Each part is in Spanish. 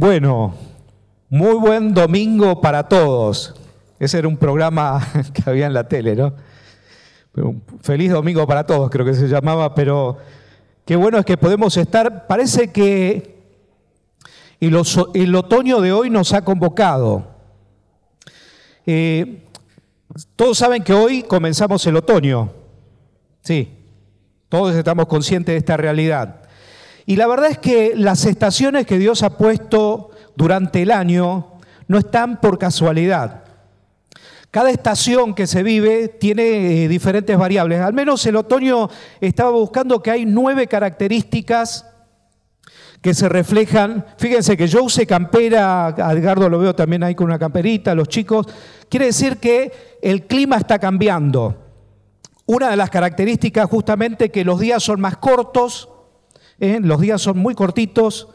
Bueno, muy buen domingo para todos. Ese era un programa que había en la tele, ¿no? Feliz domingo para todos, creo que se llamaba, pero qué bueno es que podemos estar. Parece que el otoño de hoy nos ha convocado. Eh, todos saben que hoy comenzamos el otoño. Sí, todos estamos conscientes de esta realidad. Y la verdad es que las estaciones que Dios ha puesto durante el año no están por casualidad. Cada estación que se vive tiene eh, diferentes variables. Al menos el otoño estaba buscando que hay nueve características que se reflejan. Fíjense que yo usé campera, Edgardo lo veo también ahí con una camperita, los chicos. Quiere decir que el clima está cambiando. Una de las características justamente que los días son más cortos, ¿eh? los días son muy cortitos,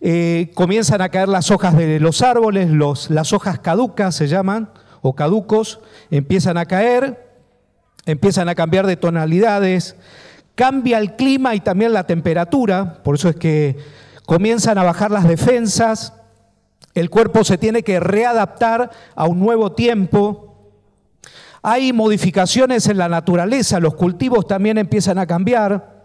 eh, comienzan a caer las hojas de los árboles, las hojas caducas se llaman, o caducos, empiezan a caer, empiezan a cambiar de tonalidades, cambia el clima y también la temperatura, por eso es que comienzan a bajar las defensas, el cuerpo se tiene que readaptar a un nuevo tiempo. Hay modificaciones en la naturaleza, los cultivos también empiezan a cambiar.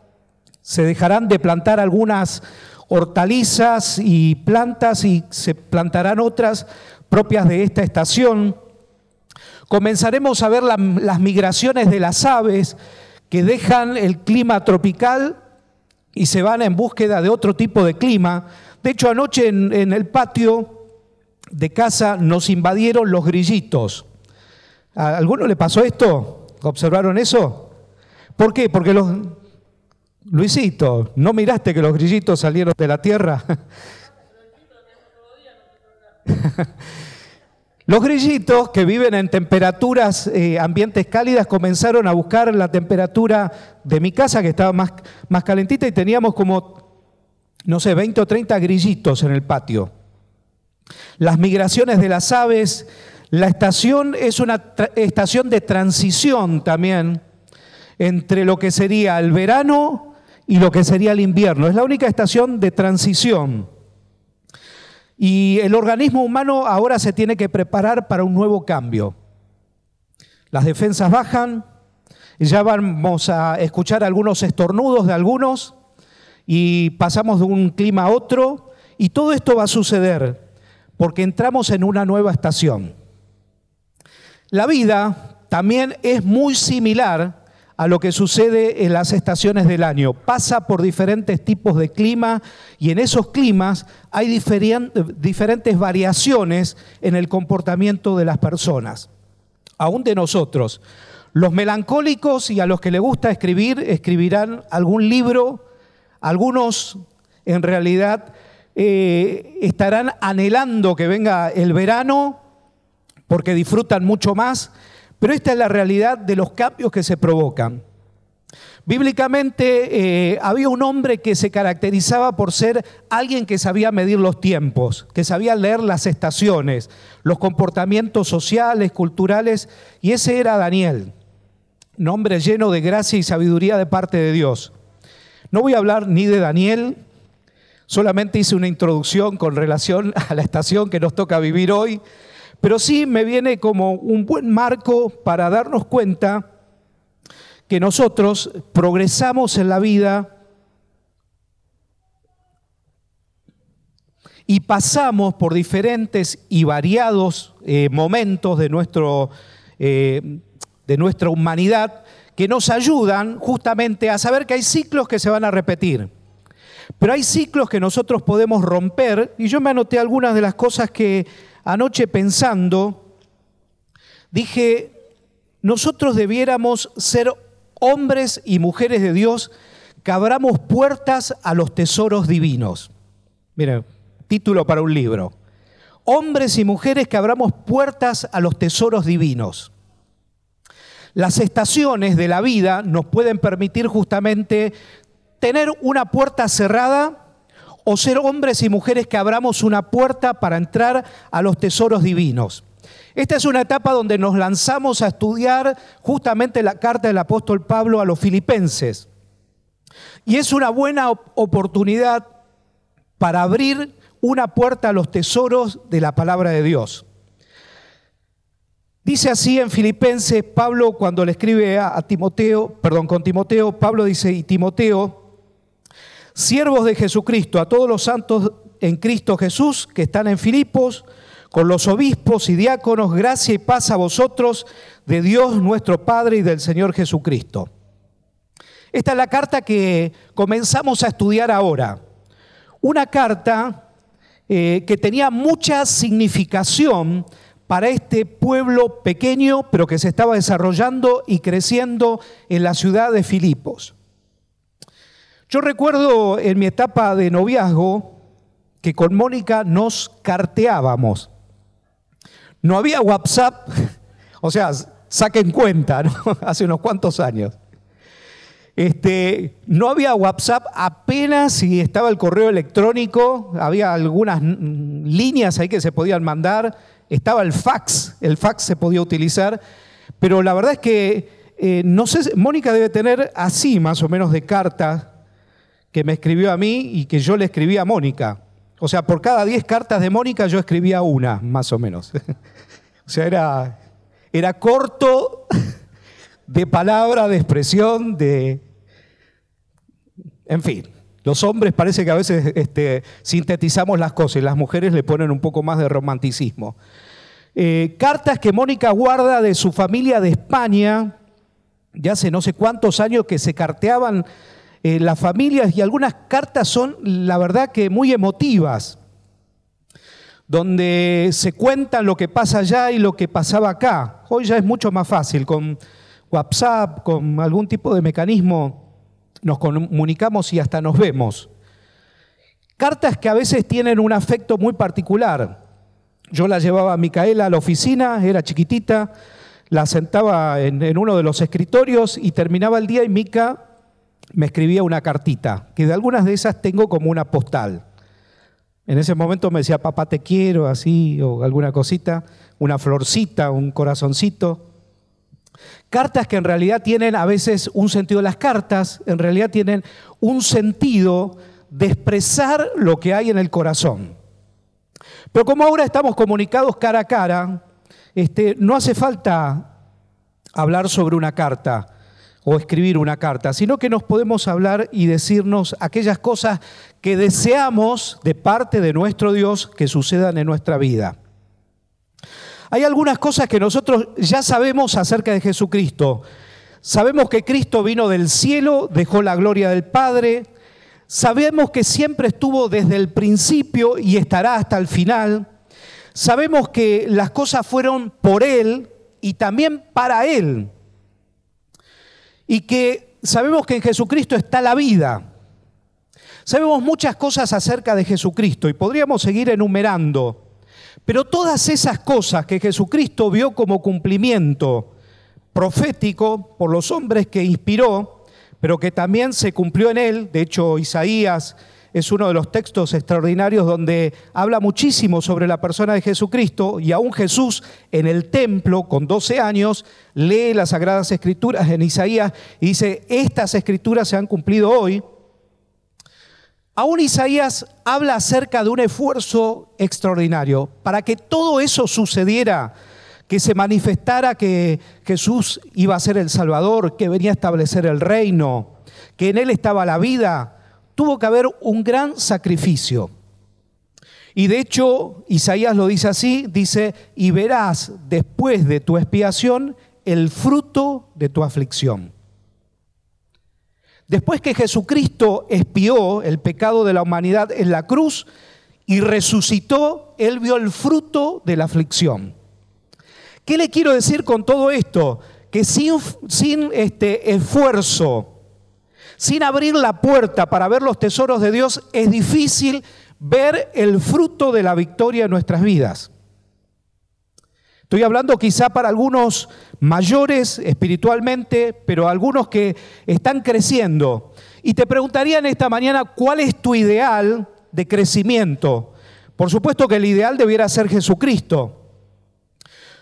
Se dejarán de plantar algunas hortalizas y plantas y se plantarán otras propias de esta estación. Comenzaremos a ver las migraciones de las aves que dejan el clima tropical y se van en búsqueda de otro tipo de clima. De hecho, anoche en, el patio de casa nos invadieron los grillitos. ¿A alguno le pasó esto? ¿Observaron eso? ¿Por qué? Porque los, Luisito, ¿no miraste que los grillitos salieron de la tierra? Los grillitos que viven en temperaturas, eh, ambientes cálidas, comenzaron a buscar la temperatura de mi casa, que estaba más, más calentita, y teníamos como, no sé, 20 o 30 grillitos en el patio. Las migraciones de las aves, la estación es una estación de transición también entre lo que sería el verano y lo que sería el invierno. Es la única estación de transición. Y el organismo humano ahora se tiene que preparar para un nuevo cambio. Las defensas bajan, ya vamos a escuchar algunos estornudos de algunos y pasamos de un clima a otro y todo esto va a suceder porque entramos en una nueva estación. La vida también es muy similar a lo que sucede en las estaciones del año. Pasa por diferentes tipos de clima y en esos climas hay diferentes variaciones en el comportamiento de las personas, aún de nosotros. Los melancólicos y a los que les gusta escribir escribirán algún libro, algunos en realidad eh, estarán anhelando que venga el verano porque disfrutan mucho más pero esta es la realidad de los cambios que se provocan. Bíblicamente eh, había un hombre que se caracterizaba por ser alguien que sabía medir los tiempos, que sabía leer las estaciones, los comportamientos sociales, culturales, y ese era Daniel, un hombre lleno de gracia y sabiduría de parte de Dios. No voy a hablar ni de Daniel, solamente hice una introducción con relación a la estación que nos toca vivir hoy, pero sí me viene como un buen marco para darnos cuenta que nosotros progresamos en la vida y pasamos por diferentes y variados eh, momentos de, nuestro, eh, de nuestra humanidad que nos ayudan justamente a saber que hay ciclos que se van a repetir. Pero hay ciclos que nosotros podemos romper y yo me anoté algunas de las cosas que anoche pensando, dije, nosotros debiéramos ser hombres y mujeres de Dios que abramos puertas a los tesoros divinos. Mira, título para un libro. Hombres y mujeres que abramos puertas a los tesoros divinos. Las estaciones de la vida nos pueden permitir justamente tener una puerta cerrada o ser hombres y mujeres que abramos una puerta para entrar a los tesoros divinos. Esta es una etapa donde nos lanzamos a estudiar justamente la carta del apóstol Pablo a los filipenses. Y es una buena oportunidad para abrir una puerta a los tesoros de la palabra de Dios. Dice así en Filipenses, Pablo cuando le escribe a, Timoteo, perdón, con Timoteo, Pablo dice, y Timoteo, siervos de Jesucristo, a todos los santos en Cristo Jesús que están en Filipos, con los obispos y diáconos, gracia y paz a vosotros de Dios nuestro Padre y del Señor Jesucristo. Esta es la carta que comenzamos a estudiar ahora. Una carta eh, que tenía mucha significación para este pueblo pequeño, pero que se estaba desarrollando y creciendo en la ciudad de Filipos. Yo recuerdo en mi etapa de noviazgo que con Mónica nos carteábamos. No había WhatsApp, o sea, saquen cuenta, ¿no? hace unos cuantos años. Este, no había WhatsApp apenas si estaba el correo electrónico, había algunas líneas ahí que se podían mandar, estaba el fax, el fax se podía utilizar, pero la verdad es que eh, no sé, Mónica debe tener así más o menos de carta que me escribió a mí y que yo le escribí a Mónica. O sea, por cada 10 cartas de Mónica yo escribía una, más o menos. o sea, era, era corto de palabra, de expresión, de... En fin, los hombres parece que a veces este, sintetizamos las cosas y las mujeres le ponen un poco más de romanticismo. Eh, cartas que Mónica guarda de su familia de España, ya hace no sé cuántos años que se carteaban eh, las familias y algunas cartas son, la verdad, que muy emotivas, donde se cuentan lo que pasa allá y lo que pasaba acá. Hoy ya es mucho más fácil, con WhatsApp, con algún tipo de mecanismo nos comunicamos y hasta nos vemos. Cartas que a veces tienen un afecto muy particular. Yo la llevaba a Micaela a la oficina, era chiquitita, la sentaba en, uno de los escritorios y terminaba el día y Mica me escribía una cartita, que de algunas de esas tengo como una postal. En ese momento me decía, papá te quiero, así, o alguna cosita, una florcita, un corazoncito. Cartas que en realidad tienen a veces un sentido, las cartas en realidad tienen un sentido de expresar lo que hay en el corazón. Pero como ahora estamos comunicados cara a cara, este, no hace falta hablar sobre una carta o escribir una carta, sino que nos podemos hablar y decirnos aquellas cosas que deseamos de parte de nuestro Dios que sucedan en nuestra vida. Hay algunas cosas que nosotros ya sabemos acerca de Jesucristo. Sabemos que Cristo vino del cielo, dejó la gloria del Padre. Sabemos que siempre estuvo desde el principio y estará hasta el final. Sabemos que las cosas fueron por Él y también para Él. Y que sabemos que en Jesucristo está la vida. Sabemos muchas cosas acerca de Jesucristo y podríamos seguir enumerando. Pero todas esas cosas que Jesucristo vio como cumplimiento profético por los hombres que inspiró, pero que también se cumplió en él, de hecho Isaías es uno de los textos extraordinarios donde habla muchísimo sobre la persona de Jesucristo y aún Jesús en el templo con 12 años lee las sagradas escrituras en Isaías y dice, estas escrituras se han cumplido hoy. Aún Isaías habla acerca de un esfuerzo extraordinario para que todo eso sucediera, que se manifestara que Jesús iba a ser el Salvador, que venía a establecer el reino, que en él estaba la vida, tuvo que haber un gran sacrificio. Y de hecho, Isaías lo dice así, dice, y verás después de tu expiación el fruto de tu aflicción. Después que Jesucristo expió el pecado de la humanidad en la cruz y resucitó, Él vio el fruto de la aflicción. ¿Qué le quiero decir con todo esto? Que sin, sin este esfuerzo, sin abrir la puerta para ver los tesoros de Dios, es difícil ver el fruto de la victoria en nuestras vidas. Estoy hablando quizá para algunos mayores espiritualmente, pero algunos que están creciendo. Y te preguntaría en esta mañana, ¿cuál es tu ideal de crecimiento? Por supuesto que el ideal debiera ser Jesucristo.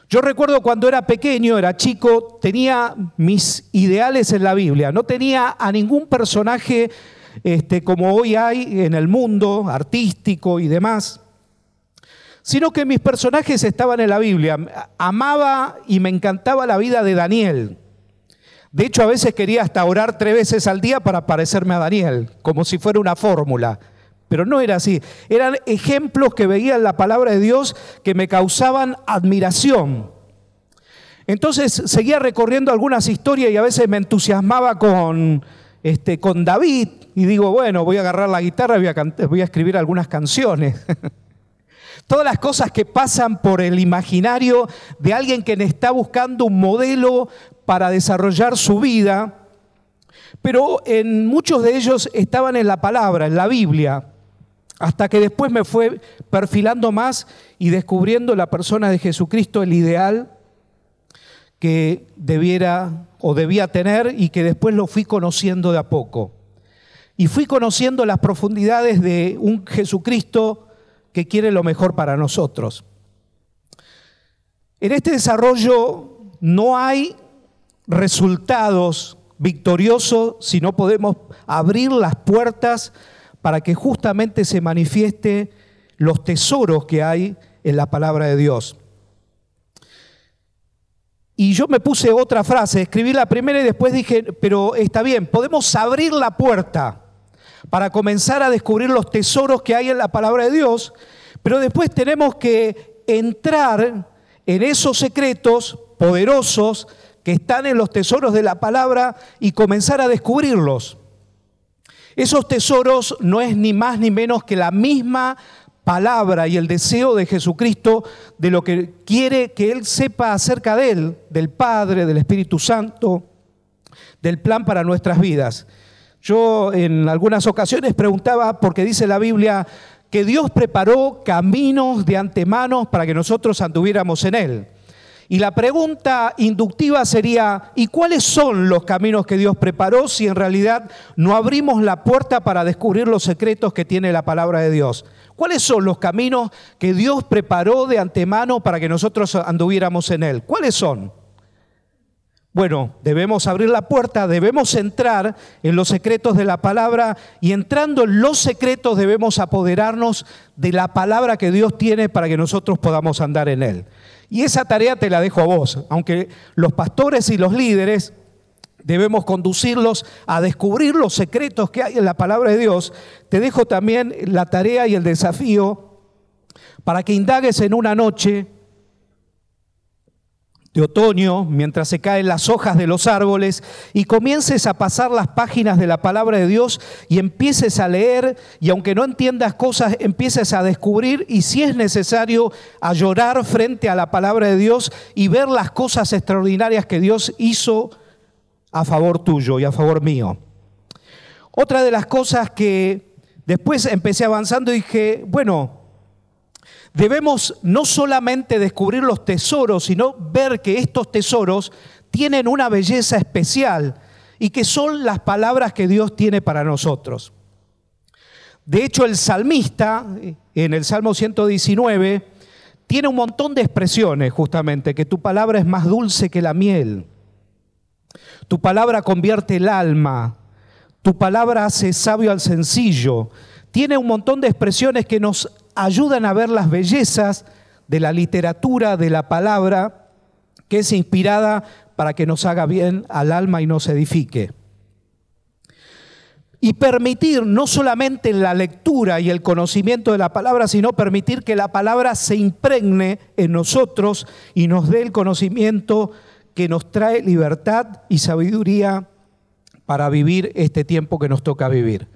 Yo recuerdo cuando era pequeño, era chico, tenía mis ideales en la Biblia. No tenía a ningún personaje este, como hoy hay en el mundo artístico y demás, sino que mis personajes estaban en la Biblia. Amaba y me encantaba la vida de Daniel. De hecho, a veces quería hasta orar tres veces al día para parecerme a Daniel, como si fuera una fórmula. Pero no era así. Eran ejemplos que veía en la palabra de Dios que me causaban admiración. Entonces seguía recorriendo algunas historias y a veces me entusiasmaba con, este, con David y digo, bueno, voy a agarrar la guitarra y voy a, voy a escribir algunas canciones. Todas las cosas que pasan por el imaginario de alguien que está buscando un modelo para desarrollar su vida, pero en muchos de ellos estaban en la palabra, en la Biblia, hasta que después me fue perfilando más y descubriendo la persona de Jesucristo, el ideal que debiera o debía tener y que después lo fui conociendo de a poco. Y fui conociendo las profundidades de un Jesucristo que quiere lo mejor para nosotros. En este desarrollo no hay resultados victoriosos si no podemos abrir las puertas para que justamente se manifieste los tesoros que hay en la palabra de Dios. Y yo me puse otra frase, escribí la primera y después dije, pero está bien, podemos abrir la puerta para comenzar a descubrir los tesoros que hay en la palabra de Dios, pero después tenemos que entrar en esos secretos poderosos que están en los tesoros de la palabra y comenzar a descubrirlos. Esos tesoros no es ni más ni menos que la misma palabra y el deseo de Jesucristo de lo que quiere que Él sepa acerca de Él, del Padre, del Espíritu Santo, del plan para nuestras vidas. Yo en algunas ocasiones preguntaba, porque dice la Biblia, que Dios preparó caminos de antemano para que nosotros anduviéramos en Él. Y la pregunta inductiva sería, ¿y cuáles son los caminos que Dios preparó si en realidad no abrimos la puerta para descubrir los secretos que tiene la palabra de Dios? ¿Cuáles son los caminos que Dios preparó de antemano para que nosotros anduviéramos en Él? ¿Cuáles son? Bueno, debemos abrir la puerta, debemos entrar en los secretos de la palabra y entrando en los secretos debemos apoderarnos de la palabra que Dios tiene para que nosotros podamos andar en Él. Y esa tarea te la dejo a vos, aunque los pastores y los líderes debemos conducirlos a descubrir los secretos que hay en la palabra de Dios, te dejo también la tarea y el desafío para que indagues en una noche de otoño, mientras se caen las hojas de los árboles, y comiences a pasar las páginas de la palabra de Dios y empieces a leer, y aunque no entiendas cosas, empieces a descubrir y si es necesario, a llorar frente a la palabra de Dios y ver las cosas extraordinarias que Dios hizo a favor tuyo y a favor mío. Otra de las cosas que después empecé avanzando y dije, bueno, debemos no solamente descubrir los tesoros, sino ver que estos tesoros tienen una belleza especial y que son las palabras que Dios tiene para nosotros. De hecho, el salmista, en el Salmo 119, tiene un montón de expresiones justamente, que tu palabra es más dulce que la miel, tu palabra convierte el alma, tu palabra hace sabio al sencillo, tiene un montón de expresiones que nos ayudan a ver las bellezas de la literatura, de la palabra, que es inspirada para que nos haga bien al alma y nos edifique. Y permitir no solamente la lectura y el conocimiento de la palabra, sino permitir que la palabra se impregne en nosotros y nos dé el conocimiento que nos trae libertad y sabiduría para vivir este tiempo que nos toca vivir.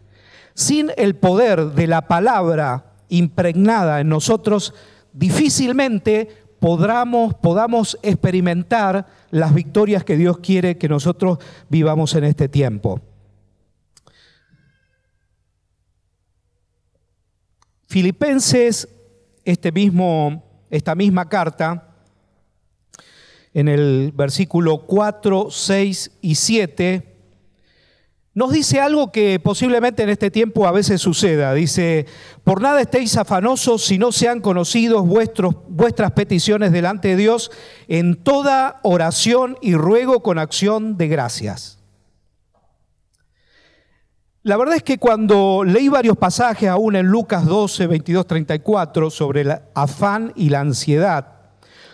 Sin el poder de la palabra impregnada en nosotros, difícilmente podamos, podamos experimentar las victorias que Dios quiere que nosotros vivamos en este tiempo. Filipenses, este mismo, esta misma carta, en el versículo 4, 6 y 7, nos dice algo que posiblemente en este tiempo a veces suceda. Dice, por nada estéis afanosos si no sean conocidos vuestros, vuestras peticiones delante de Dios en toda oración y ruego con acción de gracias. La verdad es que cuando leí varios pasajes, aún en Lucas 12, 22, 34, sobre el afán y la ansiedad,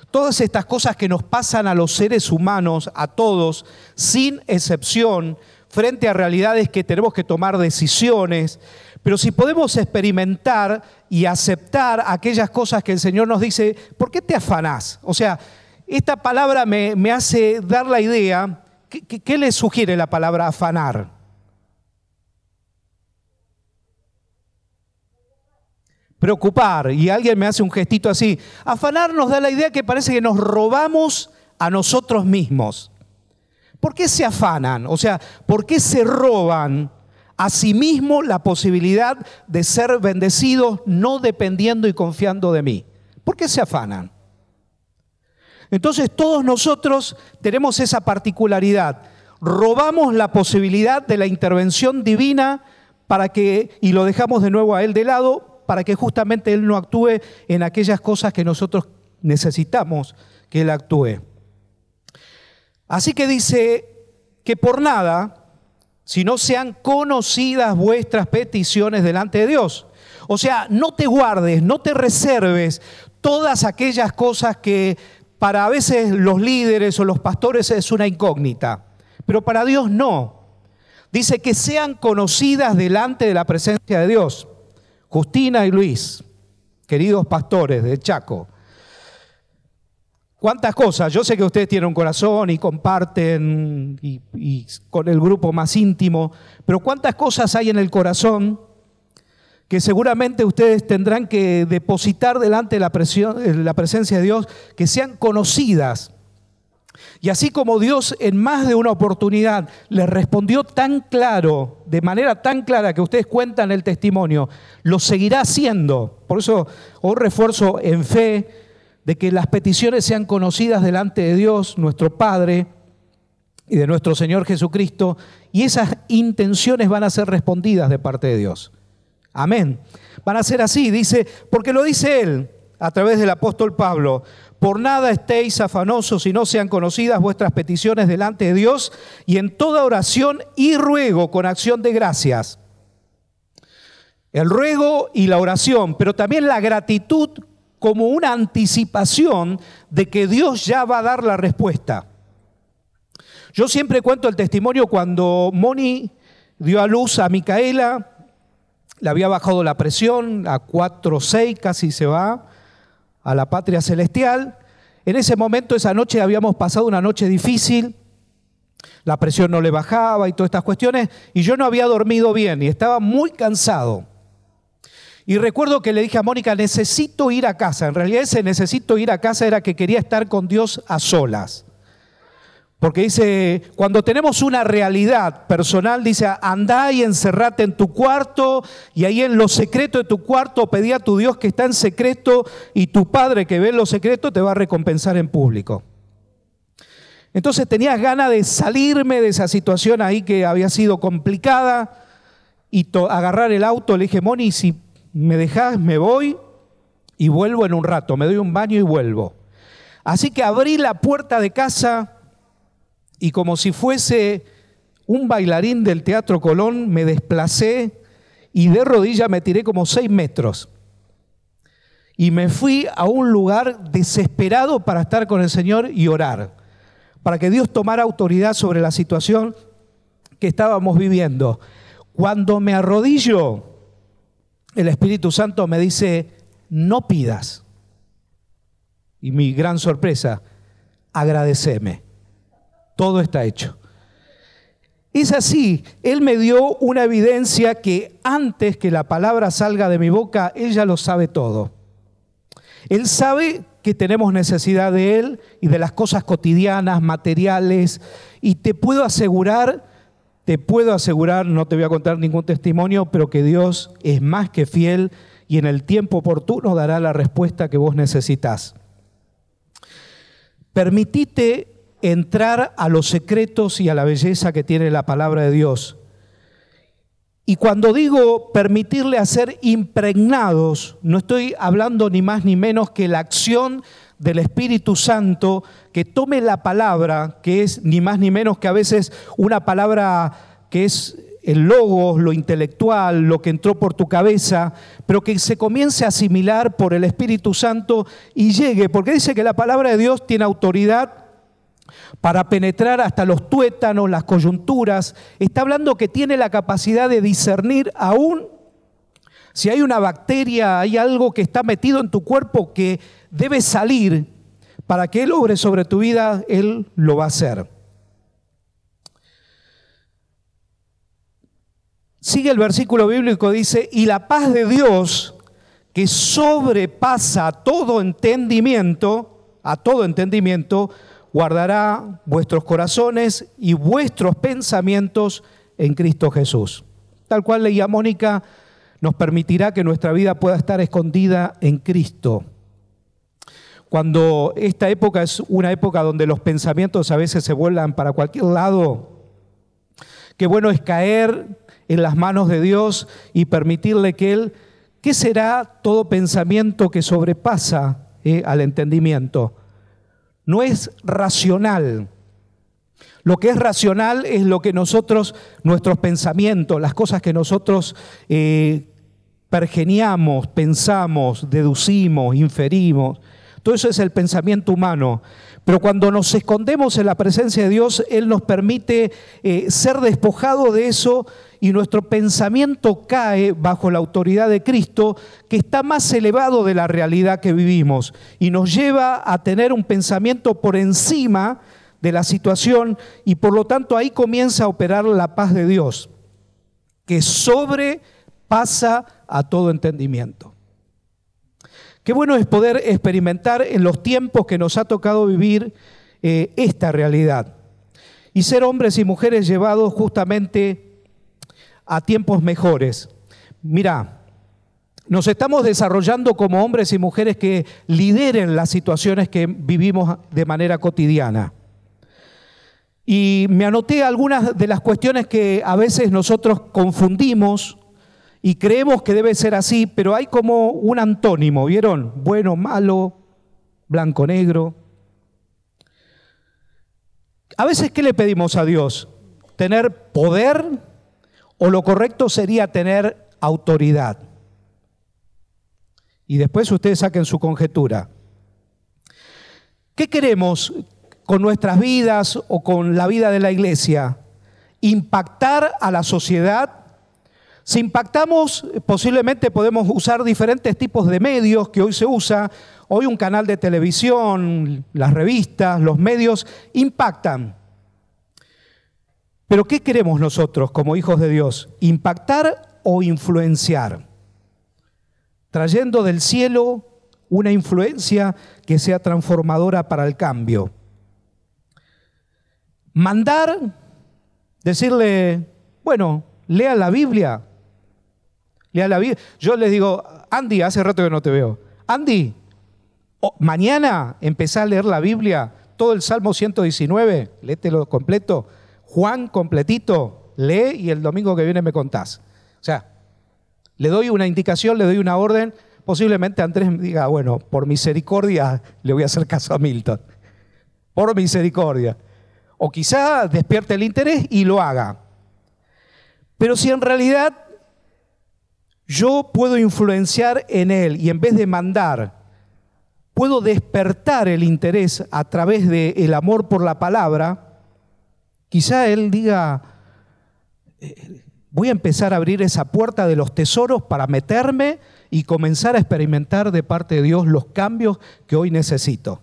todas estas cosas que nos pasan a los seres humanos, a todos, sin excepción, frente a realidades que tenemos que tomar decisiones, pero si podemos experimentar y aceptar aquellas cosas que el Señor nos dice, ¿por qué te afanás? O sea, esta palabra me, hace dar la idea, ¿qué, le sugiere la palabra afanar? Preocupar, y alguien me hace un gestito así. Afanar nos da la idea que parece que nos robamos a nosotros mismos. ¿Por qué se afanan? O sea, ¿por qué se roban a sí mismo la posibilidad de ser bendecidos no dependiendo y confiando de mí? ¿Por qué se afanan? Entonces todos nosotros tenemos esa particularidad. Robamos la posibilidad de la intervención divina para que, y lo dejamos de nuevo a Él de lado, para que justamente Él no actúe en aquellas cosas que nosotros necesitamos que Él actúe. Así que dice que por nada, si no sean conocidas vuestras peticiones delante de Dios. O sea, no te guardes, no te reserves todas aquellas cosas que para a veces los líderes o los pastores es una incógnita, pero para Dios no. Dice que sean conocidas delante de la presencia de Dios. Justina y Luis, queridos pastores de Chaco, ¿Cuántas cosas? Yo sé que ustedes tienen un corazón y comparten y, con el grupo más íntimo, pero ¿cuántas cosas hay en el corazón que seguramente ustedes tendrán que depositar delante de la, la presencia de Dios, que sean conocidas? Y así como Dios en más de una oportunidad les respondió tan claro, de manera tan clara que ustedes cuentan el testimonio, lo seguirá haciendo. Por eso hoy refuerzo en fe de que las peticiones sean conocidas delante de Dios, nuestro Padre, y de nuestro Señor Jesucristo, y esas intenciones van a ser respondidas de parte de Dios. Amén. Van a ser así, dice, porque lo dice Él a través del apóstol Pablo, por nada estéis afanosos si no sean conocidas vuestras peticiones delante de Dios y en toda oración y ruego con acción de gracias. El ruego y la oración, pero también la gratitud como una anticipación de que Dios ya va a dar la respuesta. Yo siempre cuento el testimonio cuando Moni dio a luz a Micaela, le había bajado la presión a 4,6, casi se va a la patria celestial. En ese momento, esa noche, habíamos pasado una noche difícil, la presión no le bajaba y todas estas cuestiones, y yo no había dormido bien y estaba muy cansado. Y recuerdo que le dije a Mónica, necesito ir a casa. En realidad ese necesito ir a casa era que quería estar con Dios a solas. Porque dice, cuando tenemos una realidad personal, dice, andá y encerrate en tu cuarto y ahí en lo secreto de tu cuarto pedí a tu Dios que está en secreto y tu Padre que ve en lo secreto te va a recompensar en público. Entonces tenías ganas de salirme de esa situación ahí que había sido complicada y agarrar el auto. Le dije, Moni, si me dejas, me voy y vuelvo en un rato, me doy un baño y vuelvo. Así que abrí la puerta de casa y como si fuese un bailarín del Teatro Colón, me desplacé y de rodilla me tiré como seis metros. Y me fui a un lugar desesperado para estar con el Señor y orar, para que Dios tomara autoridad sobre la situación que estábamos viviendo. Cuando me arrodillo, el Espíritu Santo me dice, no pidas. Y mi gran sorpresa, agradeceme. Todo está hecho. Es así, Él me dio una evidencia que antes que la palabra salga de mi boca, ella lo sabe todo. Él sabe que tenemos necesidad de Él y de las cosas cotidianas, materiales, y te puedo asegurar te puedo asegurar, no te voy a contar ningún testimonio, pero que Dios es más que fiel y en el tiempo oportuno dará la respuesta que vos necesitas. Permitite entrar a los secretos y a la belleza que tiene la palabra de Dios. Y cuando digo permitirle hacer impregnados, no estoy hablando ni más ni menos que la acción del Espíritu Santo que tome la palabra, que es ni más ni menos que a veces una palabra que es el logo, lo intelectual, lo que entró por tu cabeza, pero que se comience a asimilar por el Espíritu Santo y llegue, porque dice que la palabra de Dios tiene autoridad para penetrar hasta los tuétanos, las coyunturas. Está hablando que tiene la capacidad de discernir aún si hay una bacteria, hay algo que está metido en tu cuerpo que debe salir para que Él obre sobre tu vida, Él lo va a hacer. Sigue el versículo bíblico, dice, y la paz de Dios, que sobrepasa todo entendimiento, a todo entendimiento, guardará vuestros corazones y vuestros pensamientos en Cristo Jesús. Tal cual leía Mónica, nos permitirá que nuestra vida pueda estar escondida en Cristo. Cuando esta época es una época donde los pensamientos a veces se vuelan para cualquier lado, qué bueno es caer en las manos de Dios y permitirle que Él, ¿qué será todo pensamiento que sobrepasa eh, al entendimiento? No es racional. Lo que es racional es lo que nosotros, nuestros pensamientos, las cosas que nosotros eh, pergeniamos, pensamos, deducimos, inferimos. Todo eso es el pensamiento humano. Pero cuando nos escondemos en la presencia de Dios, Él nos permite eh, ser despojado de eso y nuestro pensamiento cae bajo la autoridad de Cristo, que está más elevado de la realidad que vivimos y nos lleva a tener un pensamiento por encima de la situación y por lo tanto ahí comienza a operar la paz de Dios, que sobrepasa a todo entendimiento. Qué bueno es poder experimentar en los tiempos que nos ha tocado vivir eh, esta realidad y ser hombres y mujeres llevados justamente a tiempos mejores. Mira, nos estamos desarrollando como hombres y mujeres que lideren las situaciones que vivimos de manera cotidiana. Y me anoté algunas de las cuestiones que a veces nosotros confundimos y creemos que debe ser así, pero hay como un antónimo, ¿vieron? Bueno, malo, blanco, negro. A veces, ¿qué le pedimos a Dios? ¿Tener poder o lo correcto sería tener autoridad? Y después ustedes saquen su conjetura. ¿Qué queremos con nuestras vidas o con la vida de la iglesia? ¿Impactar a la sociedad si impactamos, posiblemente podemos usar diferentes tipos de medios que hoy se usa. Hoy un canal de televisión, las revistas, los medios impactan. Pero ¿qué queremos nosotros como hijos de Dios? ¿Impactar o influenciar? Trayendo del cielo una influencia que sea transformadora para el cambio. Mandar, decirle, bueno, lea la Biblia, Lea la Biblia. Yo les digo, Andy, hace rato que no te veo. Andy, mañana empezá a leer la Biblia, todo el Salmo 119, léetelo completo. Juan completito, lee y el domingo que viene me contás. O sea, le doy una indicación, le doy una orden. Posiblemente Andrés me diga, bueno, por misericordia le voy a hacer caso a Milton. Por misericordia. O quizá despierte el interés y lo haga. Pero si en realidad yo puedo influenciar en él y en vez de mandar, puedo despertar el interés a través del amor por la palabra, quizá él diga, eh, voy a empezar a abrir esa puerta de los tesoros para meterme y comenzar a experimentar de parte de Dios los cambios que hoy necesito.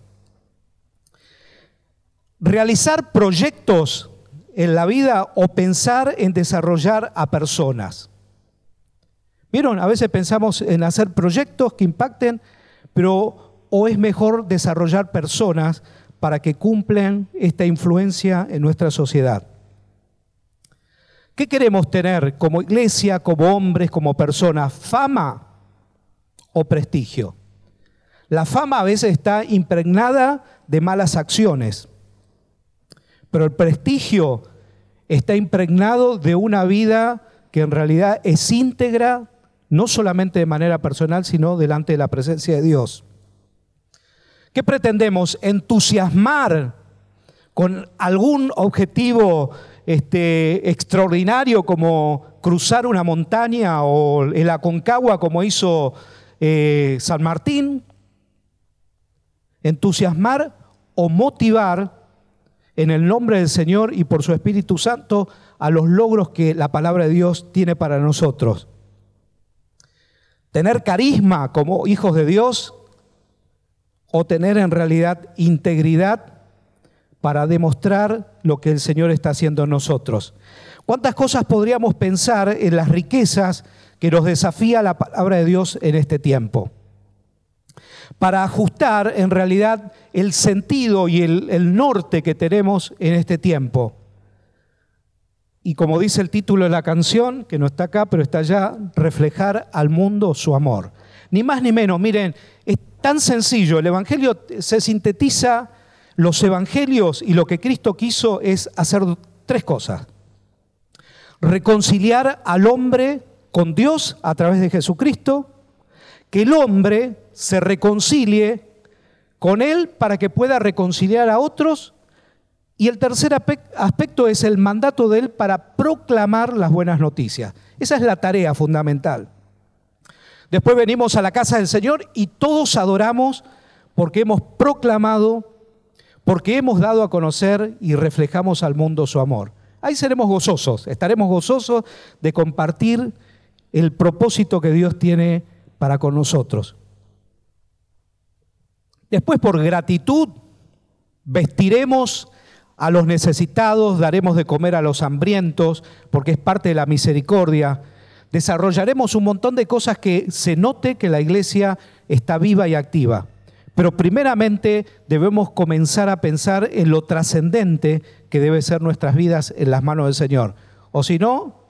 Realizar proyectos en la vida o pensar en desarrollar a personas. Vieron, a veces pensamos en hacer proyectos que impacten, pero o es mejor desarrollar personas para que cumplan esta influencia en nuestra sociedad. ¿Qué queremos tener como iglesia, como hombres, como personas? ¿Fama o prestigio? La fama a veces está impregnada de malas acciones, pero el prestigio está impregnado de una vida que en realidad es íntegra, no solamente de manera personal, sino delante de la presencia de Dios. ¿Qué pretendemos? Entusiasmar con algún objetivo este, extraordinario como cruzar una montaña o el Aconcagua como hizo eh, San Martín, entusiasmar o motivar en el nombre del Señor y por su Espíritu Santo a los logros que la palabra de Dios tiene para nosotros. Tener carisma como hijos de Dios o tener en realidad integridad para demostrar lo que el Señor está haciendo en nosotros. ¿Cuántas cosas podríamos pensar en las riquezas que nos desafía la palabra de Dios en este tiempo? Para ajustar en realidad el sentido y el, norte que tenemos en este tiempo. Y como dice el título de la canción, que no está acá, pero está allá, reflejar al mundo su amor. Ni más ni menos, miren, es tan sencillo, el Evangelio se sintetiza los evangelios y lo que Cristo quiso es hacer tres cosas. Reconciliar al hombre con Dios a través de Jesucristo, que el hombre se reconcilie con Él para que pueda reconciliar a otros. Y el tercer aspecto es el mandato de Él para proclamar las buenas noticias. Esa es la tarea fundamental. Después venimos a la casa del Señor y todos adoramos porque hemos proclamado porque hemos dado a conocer y reflejamos al mundo su amor. Ahí seremos gozosos, estaremos gozosos de compartir el propósito que Dios tiene para con nosotros. Después, por gratitud, vestiremos a los necesitados, daremos de comer a los hambrientos, porque es parte de la misericordia. Desarrollaremos un montón de cosas que se note que la iglesia está viva y activa. Pero primeramente debemos comenzar a pensar en lo trascendente que debe ser nuestras vidas en las manos del Señor. O si no,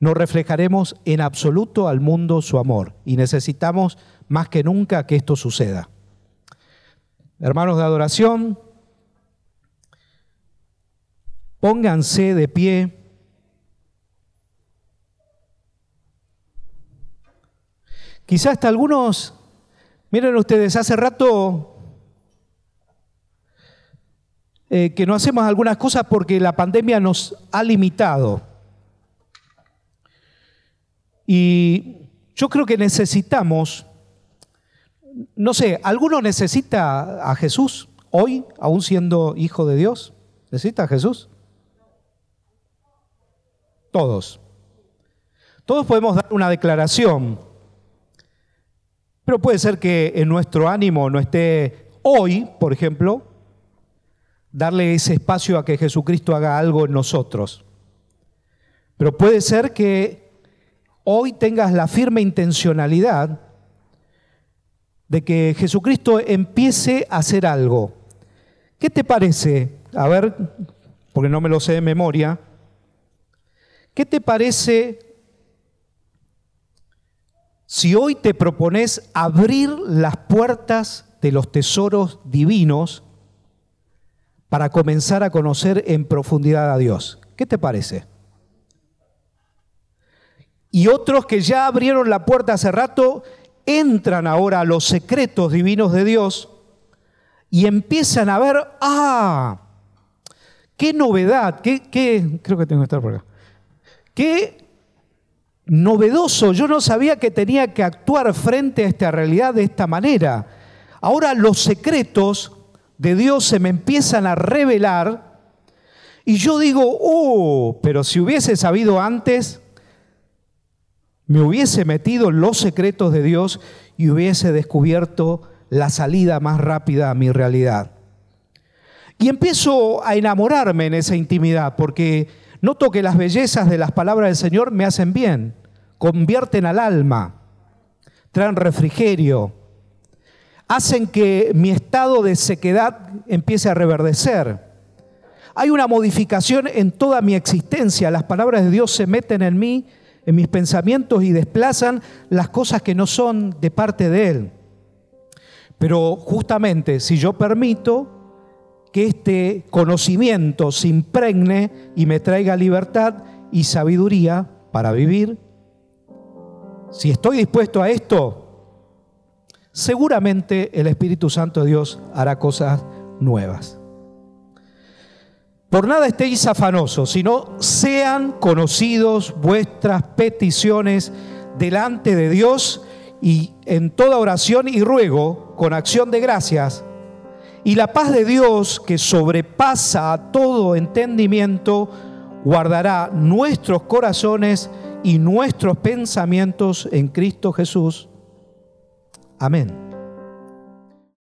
no reflejaremos en absoluto al mundo su amor. Y necesitamos más que nunca que esto suceda. Hermanos de adoración, pónganse de pie. Quizás hasta algunos Miren ustedes, hace rato eh, que no hacemos algunas cosas porque la pandemia nos ha limitado. Y yo creo que necesitamos, no sé, ¿alguno necesita a Jesús hoy, aún siendo hijo de Dios? ¿Necesita a Jesús? Todos. Todos podemos dar una declaración pero puede ser que en nuestro ánimo no esté hoy, por ejemplo, darle ese espacio a que Jesucristo haga algo en nosotros. Pero puede ser que hoy tengas la firme intencionalidad de que Jesucristo empiece a hacer algo. ¿Qué te parece? A ver, porque no me lo sé de memoria. ¿Qué te parece si hoy te propones abrir las puertas de los tesoros divinos para comenzar a conocer en profundidad a Dios, ¿qué te parece? Y otros que ya abrieron la puerta hace rato, entran ahora a los secretos divinos de Dios y empiezan a ver, ah, qué novedad, qué, qué creo que tengo que estar por acá, qué novedoso. Yo no sabía que tenía que actuar frente a esta realidad de esta manera. Ahora los secretos de Dios se me empiezan a revelar y yo digo, oh, pero si hubiese sabido antes, me hubiese metido en los secretos de Dios y hubiese descubierto la salida más rápida a mi realidad. Y empiezo a enamorarme en esa intimidad porque noto que las bellezas de las palabras del Señor me hacen bien convierten al alma, traen refrigerio, hacen que mi estado de sequedad empiece a reverdecer. Hay una modificación en toda mi existencia. Las palabras de Dios se meten en mí, en mis pensamientos y desplazan las cosas que no son de parte de Él. Pero justamente si yo permito que este conocimiento se impregne y me traiga libertad y sabiduría para vivir, si estoy dispuesto a esto, seguramente el Espíritu Santo de Dios hará cosas nuevas. Por nada estéis afanosos, sino sean conocidos vuestras peticiones delante de Dios y en toda oración y ruego, con acción de gracias, y la paz de Dios, que sobrepasa a todo entendimiento, guardará nuestros corazones y nuestros pensamientos en Cristo Jesús. Amén.